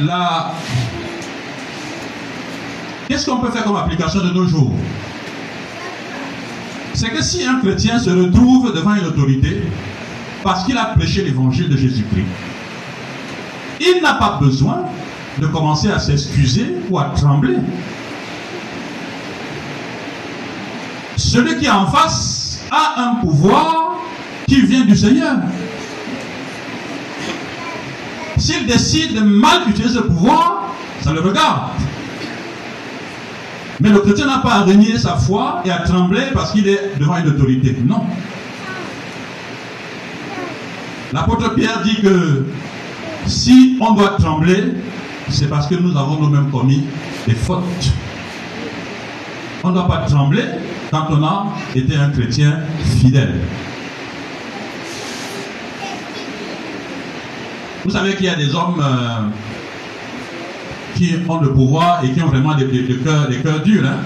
Là, qu'est-ce qu'on peut faire comme application de nos jours? C'est que si un chrétien se retrouve devant une autorité parce qu'il a prêché l'évangile de Jésus-Christ, il n'a pas besoin de commencer à s'excuser ou à trembler. Celui qui est en face a un pouvoir qui vient du Seigneur. S'il décide de mal utiliser ce pouvoir, ça le regarde. Mais le chrétien n'a pas à renier sa foi et à trembler parce qu'il est devant une autorité. Non. L'apôtre Pierre dit que si on doit trembler, c'est parce que nous avons nous-mêmes commis des fautes. On ne doit pas trembler quand on a été un chrétien fidèle. Vous savez qu'il y a des hommes euh, qui ont le pouvoir et qui ont vraiment des, cœurs, durs. Hein.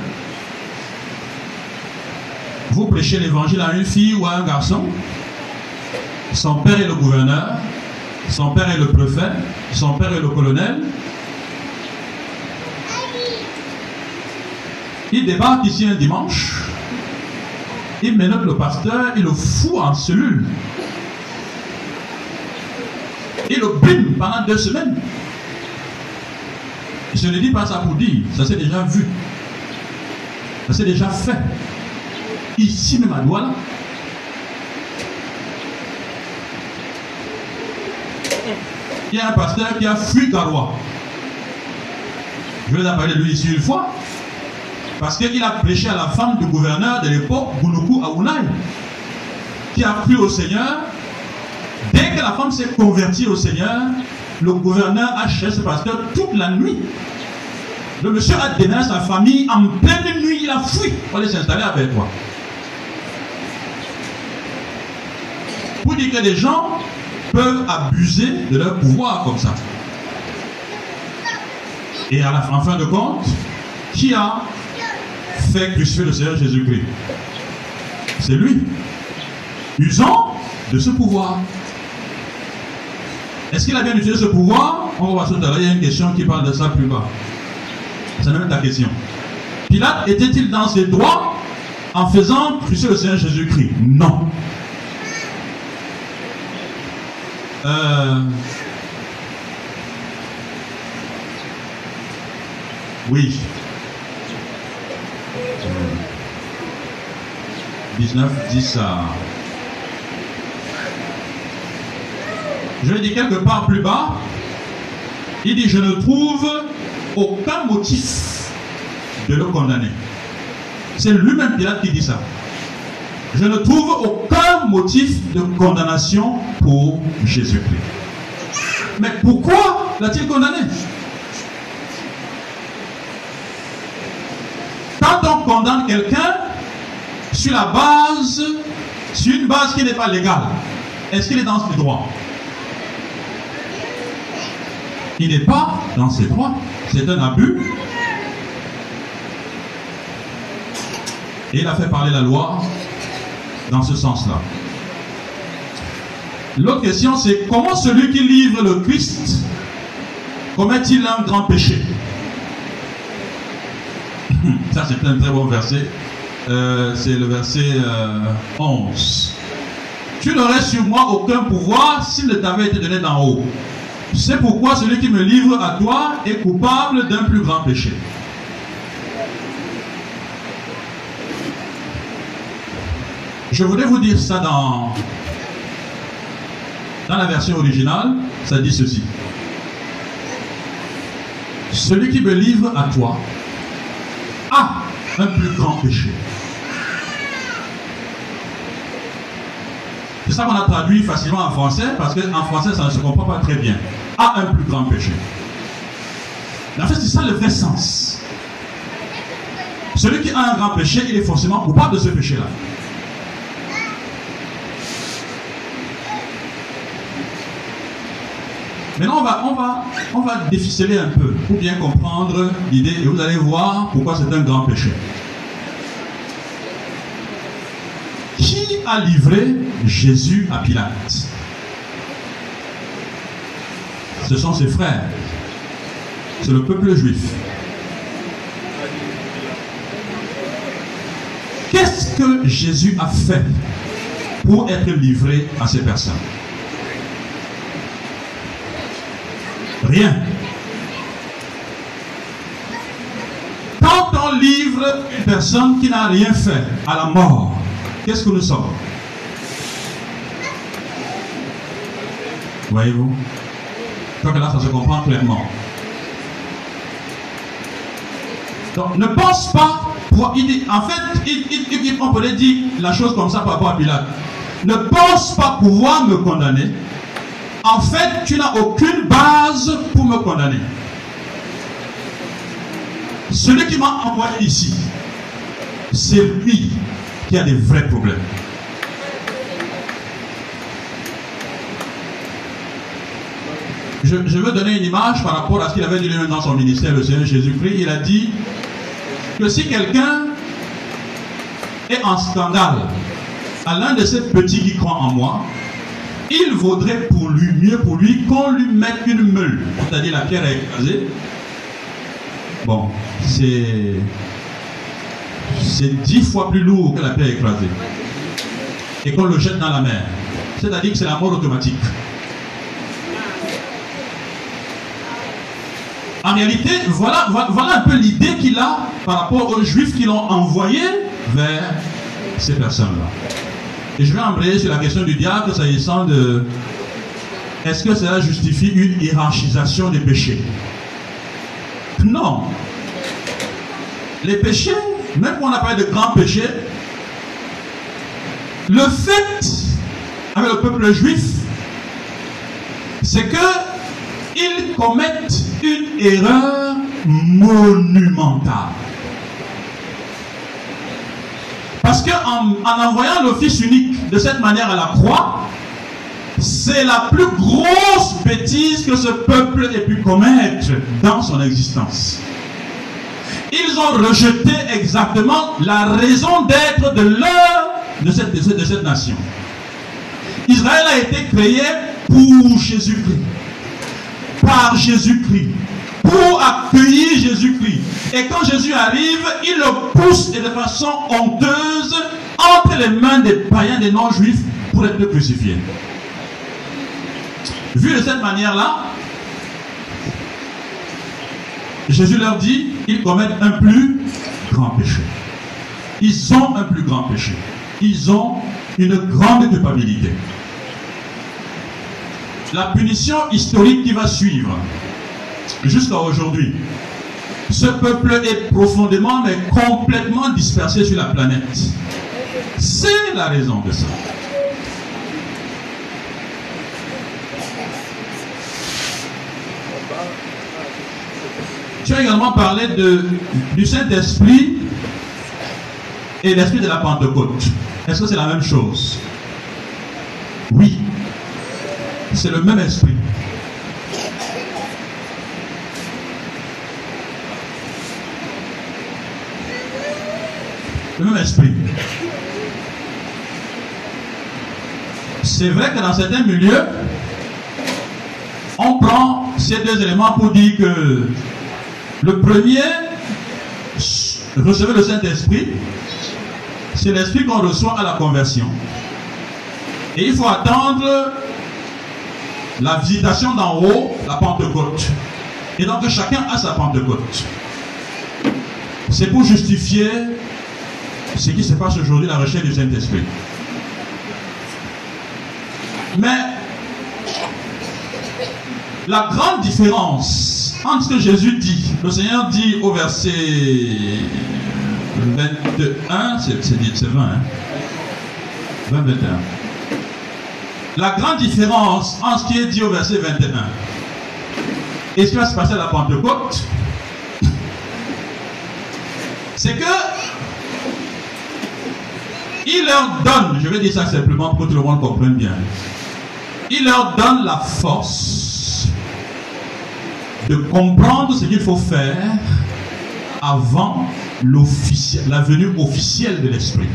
Vous prêchez l'évangile à une fille ou à un garçon. Son père est le gouverneur, son père est le préfet, son père est le colonel, Il débarque ici un dimanche, il menote le pasteur, il le fout en cellule. Il le brime pendant deux semaines. Je ne dis pas ça pour dire, ça s'est déjà vu. Ça s'est déjà fait. Ici même à Douala. Il y a un pasteur qui a fui Garoua. Je vais en parler lui ici une fois. Parce qu'il a prêché à la femme du gouverneur de l'époque, Bounoukou Aounai, qui a cru au Seigneur. Dès que la femme s'est convertie au Seigneur, le gouverneur a cherché ce pasteur toute la nuit. Le monsieur a déménagé sa famille en pleine nuit, il a fui pour aller s'installer avec toi. Pour dire que les gens peuvent abuser de leur pouvoir comme ça. Et à la, fin de compte, qui a fait crucifier le Seigneur Jésus-Christ C'est lui. Usant de ce pouvoir. Est-ce qu'il a bien utilisé ce pouvoir? On va voir tout. Il y a une question qui parle de ça plus bas. C'est même ta question. Pilate était-il dans ses droits en faisant crucifier le Seigneur Jésus-Christ? Non. Euh, oui. 19, 10 à... Je dire quelque part plus bas. Il dit, je ne trouve aucun motif de le condamner. C'est lui-même Pilate qui dit ça. Je ne trouve aucun motif de condamnation pour Jésus-Christ. Mais pourquoi l'a-t-il condamné Quand on condamne quelqu'un sur la base, sur une base qui n'est pas légale, est-ce qu'il est dans ses droits? Il n'est pas dans ses droits. C'est un abus. Et il a fait parler la loi dans ce sens-là. L'autre question, c'est comment celui qui livre le Christ commet-il un grand péché? Ça, c'est un très bon verset. Euh, c'est le verset 11. Euh, tu n'aurais sur moi aucun pouvoir s'il ne t'avait été donné d'en haut. C'est pourquoi celui qui me livre à toi est coupable d'un plus grand péché. Je voudrais vous dire ça dans, dans la version originale, ça dit ceci. Celui qui me livre à toi un plus grand péché. C'est ça qu'on a traduit facilement en français, parce qu'en français, ça ne se comprend pas très bien. A un plus grand péché. Mais en fait, c'est ça le vrai sens. Celui qui a un grand péché, il est forcément coupable de ce péché-là. Maintenant, on va, on, va, on va déficeler un peu pour bien comprendre l'idée et vous allez voir pourquoi c'est un grand péché. Qui a livré Jésus à Pilate? Ce sont ses frères. C'est le peuple juif. Qu'est-ce que Jésus a fait pour être livré à ces personnes? Rien. Quand on livre une personne qui n'a rien fait à la mort, qu'est-ce que nous sommes? Voyez-vous? Donc là, ça se comprend clairement. Donc, ne pense pas. en fait, il, on pourrait dire la chose comme ça par rapport à Pilate. Ne pense pas pouvoir me condamner en fait, tu n'as aucune base pour me condamner. Celui qui m'a envoyé ici, c'est lui qui a des vrais problèmes. Je, veux donner une image par rapport à ce qu'il avait dit dans son ministère, le Seigneur Jésus-Christ. Il a dit que si quelqu'un est en scandale à l'un de ces petits qui croient en moi, il vaudrait pour lui, mieux pour lui, qu'on lui mette une meule, c'est-à-dire la pierre à écraser. Bon, c'est c'est dix fois plus lourd que la pierre écrasée. Et qu'on le jette dans la mer. C'est-à-dire que c'est la mort automatique. En réalité, voilà, un peu l'idée qu'il a par rapport aux juifs qui l'ont envoyé vers ces personnes-là. Et je vais embrayer sur la question du diable s'agissant de est-ce que cela justifie une hiérarchisation des péchés? Non. Les péchés, même quand on a parlé de grands péchés, le fait avec le peuple juif, c'est que ils commettent une erreur monumentale. Parce qu'en en envoyant le Fils unique de cette manière à la croix, c'est la plus grosse bêtise que ce peuple ait pu commettre dans son existence. Ils ont rejeté exactement la raison d'être de leur de cette, de cette, de cette nation. Israël a été créé pour Jésus-Christ, par Jésus-Christ, pour accueillir Jésus-Christ. Et quand Jésus arrive, il le pousse de façon honteuse entre les mains des païens, des non-juifs, pour être crucifié. Vu de cette manière-là, Jésus leur dit, ils commettent un plus grand péché. Ils ont un plus grand péché. Ils ont une grande culpabilité. La punition historique qui va suivre jusqu'à aujourd'hui, ce peuple est profondément mais complètement dispersé sur la planète. C'est la raison de ça. Tu as également parlé de, du Saint-Esprit et l'esprit de la Pentecôte. Est-ce que c'est la même chose? Oui. C'est le même esprit. Le même esprit. C'est vrai que dans certains milieux, on prend ces deux éléments pour dire que le premier, recevez le Saint-Esprit, c'est l'esprit qu'on reçoit à la conversion. Et il faut attendre la visitation d'en haut, la Pentecôte. Et donc chacun a sa Pentecôte. C'est pour justifier ce qui se passe aujourd'hui, la recherche du Saint-Esprit. Mais la grande différence entre ce que Jésus dit, le Seigneur dit au verset 21, c'est 20, hein? 20, 21. La grande différence entre ce qui est dit au verset 21 et ce qui va se passer à la Pentecôte, <laughs> c'est que il leur donne, je vais dire ça simplement pour que tout le monde comprenne bien, il leur donne la force de comprendre ce qu'il faut faire avant la venue officielle de l'Esprit.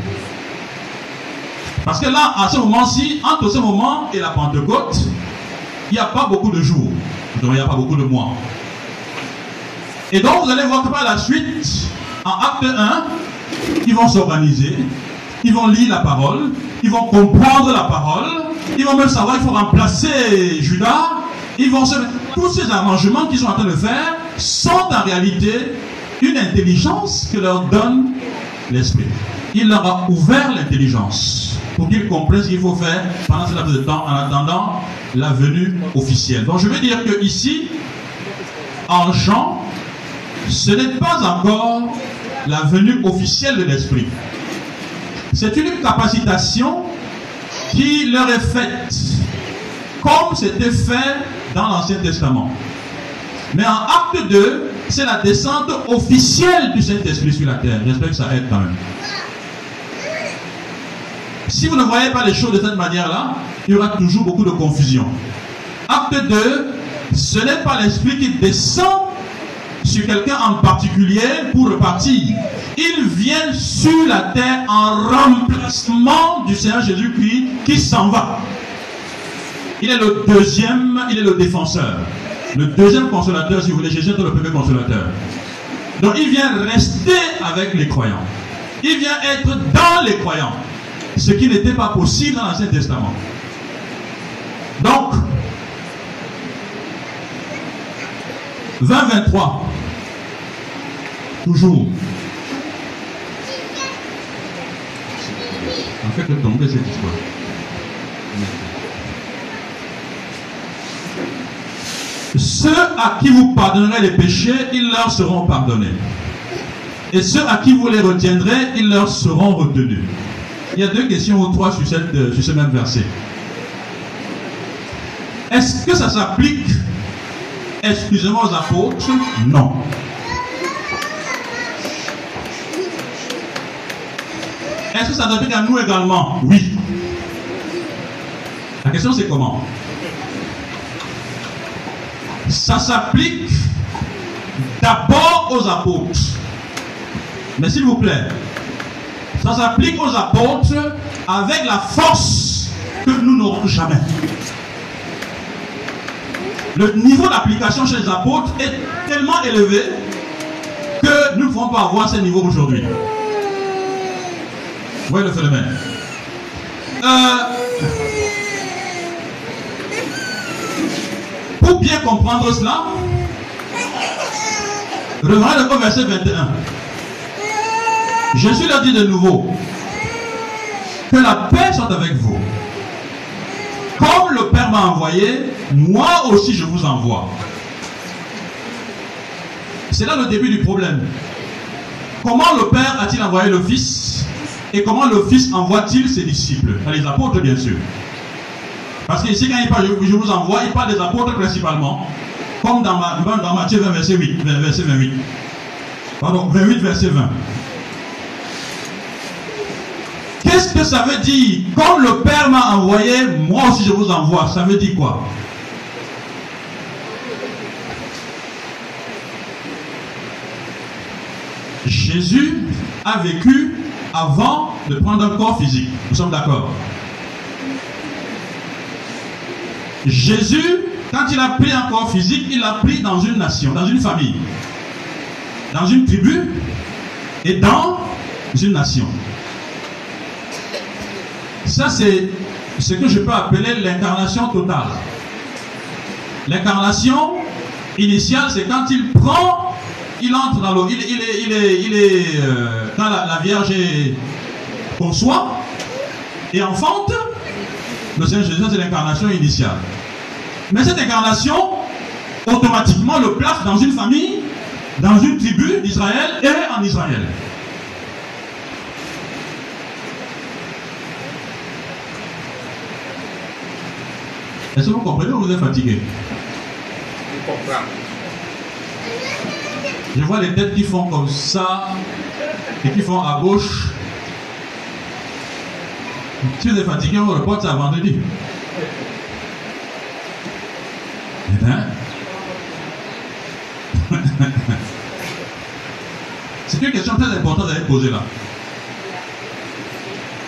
Parce que là, à ce moment-ci, entre ce moment et la Pentecôte, il n'y a pas beaucoup de jours. Il n'y a pas beaucoup de mois. Et donc, vous allez voir par la suite, en acte 1, ils vont s'organiser, ils vont lire la parole, ils vont comprendre la parole, ils vont même savoir qu'il faut remplacer Judas, ils vont se... Tous ces arrangements qu'ils sont en train de faire sont en réalité une intelligence que leur donne l'Esprit. Il leur a ouvert l'intelligence pour qu'ils comprennent ce qu'il faut faire pendant ce laps de temps en attendant la venue officielle. Donc je veux dire que ici, en Jean, ce n'est pas encore la venue officielle de l'Esprit. C'est une capacitation qui leur est faite comme c'était fait dans l'Ancien Testament. Mais en acte 2, c'est la descente officielle du Saint-Esprit sur la terre. J'espère que ça aide quand même. Si vous ne voyez pas les choses de cette manière-là, il y aura toujours beaucoup de confusion. Acte 2, ce n'est pas l'Esprit qui descend sur quelqu'un en particulier pour repartir. Il vient sur la terre en remplacement du Seigneur Jésus-Christ qui s'en va. Il est le deuxième, il est le défenseur. Le deuxième consolateur, si vous voulez, Jésus est le premier consolateur. Donc il vient rester avec les croyants. Il vient être dans les croyants. Ce qui n'était pas possible dans l'Ancien Testament. Donc, 20-23. Toujours. En fait, tomber cette histoire. Ceux à qui vous pardonnerez les péchés, ils leur seront pardonnés. Et ceux à qui vous les retiendrez, ils leur seront retenus. Il y a deux questions ou trois sur, euh, sur ce même verset. Est-ce que ça s'applique exclusivement aux apôtres Non. Est-ce que ça s'applique à nous également? Oui. La question c'est comment? Ça s'applique d'abord aux apôtres. Mais s'il vous plaît, ça s'applique aux apôtres avec la force que nous n'aurons jamais. Le niveau d'application chez les apôtres est tellement élevé que nous ne pouvons pas avoir ce niveau aujourd'hui. Vous voyez le phénomène? Euh, Pour bien comprendre cela, revenons au verset 21. Jésus leur dit de nouveau que la paix soit avec vous. Le Père m'a envoyé, moi aussi je vous envoie. C'est là le début du problème. Comment le Père a-t-il envoyé le Fils et comment le Fils envoie-t-il ses disciples? Les apôtres, bien sûr. Parce qu'ici, quand il parle, je vous envoie, il parle des apôtres principalement. Comme dans, dans Matthieu 20, verset 8, verset 28. Pardon, 28, verset 20. Qu'est-ce que ça veut dire Comme le Père m'a envoyé, moi aussi je vous envoie. Ça veut dire quoi? Jésus a vécu avant de prendre un corps physique. Nous sommes d'accord? Jésus, quand il a pris un corps physique, il l'a pris dans une nation, dans une famille, dans une tribu et dans une nation. Ça, c'est ce que je peux appeler l'incarnation totale. L'incarnation initiale, c'est quand il prend, il entre dans l'eau, il, est, il est, il est euh, quand la, Vierge conçoit et enfante, le Seigneur Jésus, c'est l'incarnation initiale. Mais cette incarnation, automatiquement, le place dans une famille, dans une tribu d'Israël et en Israël. Est-ce que vous comprenez ou vous êtes fatigué Je comprends. Je vois les têtes qui font comme ça et qui font à gauche. Si vous êtes fatigué, on reporte ça vendredi. Eh bien, <laughs> c'est une question très importante à être posée là.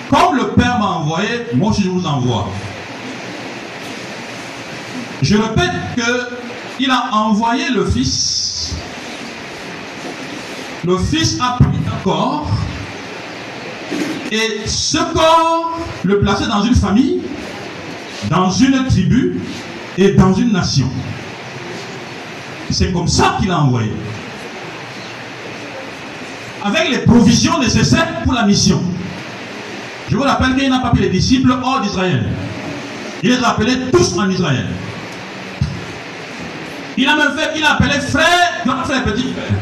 Comme le Père m'a envoyé, moi aussi je vous envoie. Je répète qu'il a envoyé le Fils. Le Fils a pris un corps et ce corps le plaçait dans une famille, dans une tribu et dans une nation. C'est comme ça qu'il a envoyé. Avec les provisions nécessaires pour la mission. Je vous rappelle qu'il n'a pas pris les disciples hors d'Israël. Il les a appelés tous en Israël. Il a même fait qu'il a appelé frère, grand frère, petit frère.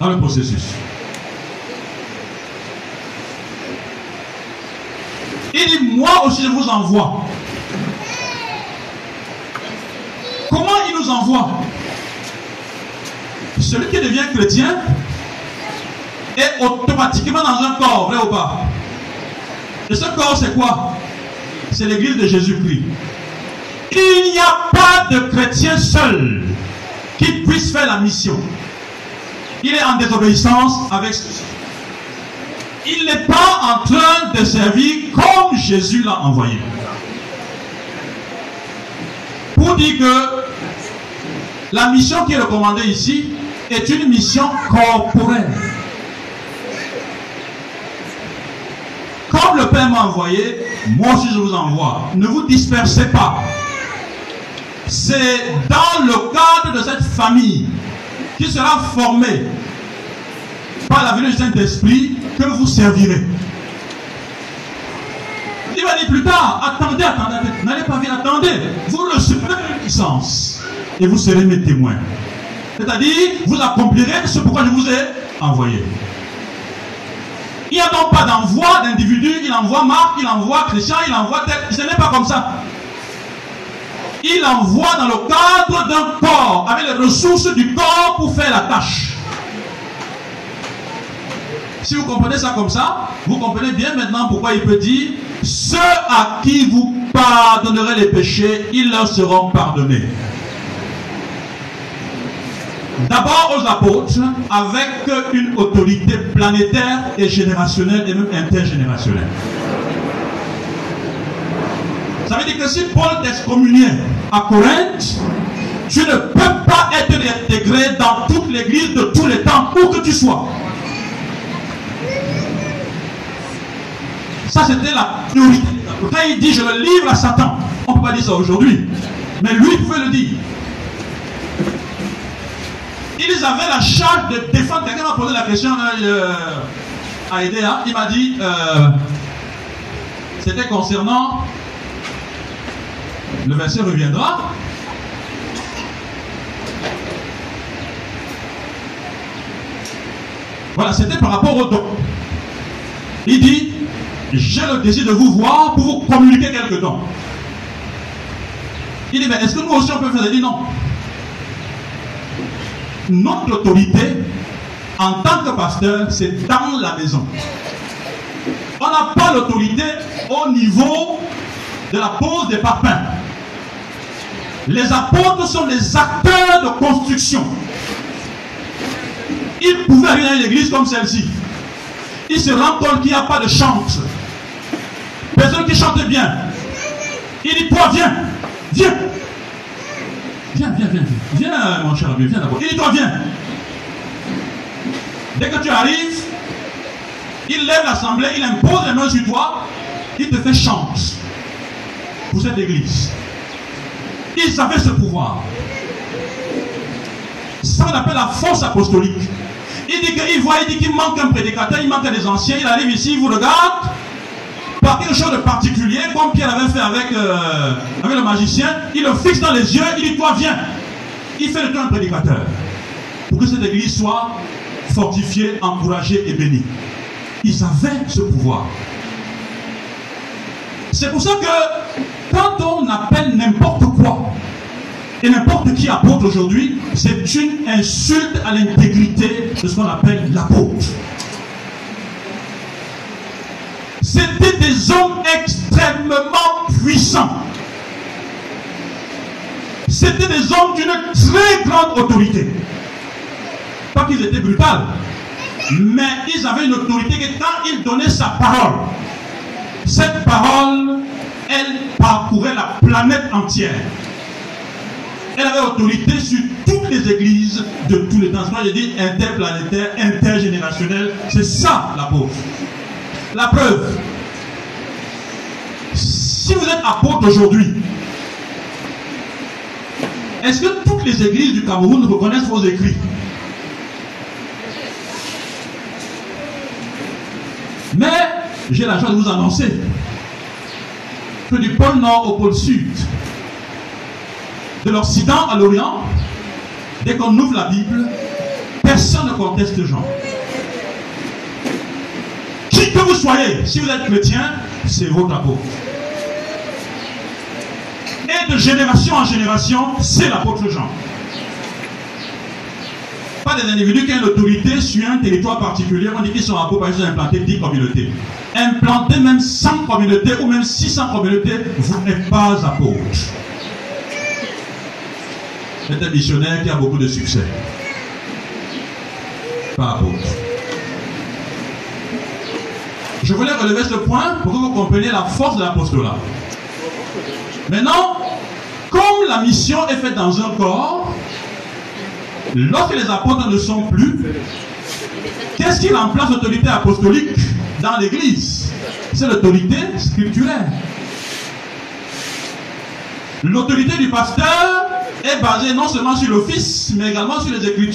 Dans le processus. Il dit, moi aussi je vous envoie. Comment il nous envoie? Celui qui devient chrétien est automatiquement dans un corps, vrai ou pas? Et ce corps, c'est quoi? C'est l'église de Jésus-Christ. Il n'y a pas de chrétien seul qui puisse faire la mission. Il est en désobéissance avec ceci. Il n'est pas en train de servir comme Jésus l'a envoyé. Pour dire que la mission qui est recommandée ici est une mission corporelle. le Père m'a envoyé, moi aussi je vous envoie. Ne vous dispersez pas. C'est dans le cadre de cette famille qui sera formée par la venue du Saint-Esprit que vous servirez. Il va dire plus tard, attendez, attendez, n'allez pas vite, attendez. Vous recevrez une puissance et vous serez mes témoins. C'est-à-dire, vous accomplirez ce pourquoi je vous ai envoyé. Il n'y a donc pas d'envoi d'individu, il envoie Marc, il envoie Christian, il envoie tel. Ce n'est pas comme ça. Il envoie dans le cadre d'un corps, avec les ressources du corps pour faire la tâche. Si vous comprenez ça comme ça, vous comprenez bien maintenant pourquoi il peut dire ceux à qui vous pardonnerez les péchés, ils leur seront pardonnés. D'abord aux apôtres, avec une autorité planétaire et générationnelle et même intergénérationnelle. Ça veut dire que si Paul t'excommuniait à Corinthe, tu ne peux pas être intégré dans toute l'église de tous les temps, où que tu sois. Ça, c'était la priorité. Quand il dit je le livre à Satan, on ne peut pas dire ça aujourd'hui. Mais lui pouvait le dire. Ils avaient la charge de défendre. Quelqu'un m'a posé la question euh, à Edea. Il m'a dit euh, c'était concernant. Le verset reviendra. Voilà, c'était par rapport au don. Il dit j'ai le désir de vous voir pour vous communiquer quelque temps. Il dit, mais est-ce que nous aussi on peut faire Il dit non. Notre autorité en tant que pasteur, c'est dans la maison. On n'a pas l'autorité au niveau de la pose des parpaings. Les apôtres sont des acteurs de construction. Ils pouvaient arriver dans l'église comme celle-ci. Ils se rendent compte qu'il n'y a pas de chante. Personne qui chante bien. Il dit, toi, viens. Viens. Viens, viens, viens. Viens, mon cher ami, viens d'abord. Il dit, toi, viens. Dès que tu arrives, il lève l'assemblée, il impose les mains sur toi, il te fait chante pour cette église. Ils avaient ce pouvoir. Ça, on appelle la force apostolique. Il dit qu'il voit, il dit qu'il manque un prédicateur, il manque des anciens, il arrive ici, il vous regarde, par quelque chose de particulier, comme Pierre avait fait avec, euh, avec le magicien, il le fixe dans les yeux, il dit Toi, viens. Il fait de toi un prédicateur. Pour que cette église soit fortifiée, encouragée et bénie. Ils avaient ce pouvoir. C'est pour ça que quand on appelle n'importe quoi, et n'importe qui apôtre aujourd'hui, c'est une insulte à l'intégrité de ce qu'on appelle l'apôtre. C'était des hommes extrêmement puissants. C'était des hommes d'une très grande autorité. Pas qu'ils étaient brutals, mais ils avaient une autorité que quand ils donnaient sa parole, cette parole, elle parcourait la planète entière. Elle avait autorité sur toutes les églises de tous les temps. je dis interplanétaire, intergénérationnel. C'est ça la pauvre. La preuve, si vous êtes apôtre aujourd'hui, est-ce que toutes les églises du Cameroun reconnaissent vos écrits? Mais j'ai la joie de vous annoncer que du pôle nord au pôle sud, de l'Occident à l'Orient, dès qu'on ouvre la Bible, personne ne conteste Jean. Qui que vous soyez, si vous êtes chrétien, c'est votre apôtre. Et de génération en génération, c'est l'apôtre Jean. Pas des individus qui ont l'autorité sur un territoire particulier. On dit qu'ils sont apôtres parce qu'ils ont implanté 10 communautés. Implanter même 100 communautés ou même 600 communautés, vous n'êtes pas apôtre. C'est un missionnaire qui a beaucoup de succès. Pas apôtre. Je voulais relever ce point pour que vous compreniez la force de l'apostolat. Maintenant, comme la mission est faite dans un corps, lorsque les apôtres ne sont plus, qu'est-ce qui remplace l'autorité apostolique dans l'église? C'est l'autorité scripturaire. L'autorité du pasteur est basée non seulement sur l'office, mais également sur les écritures.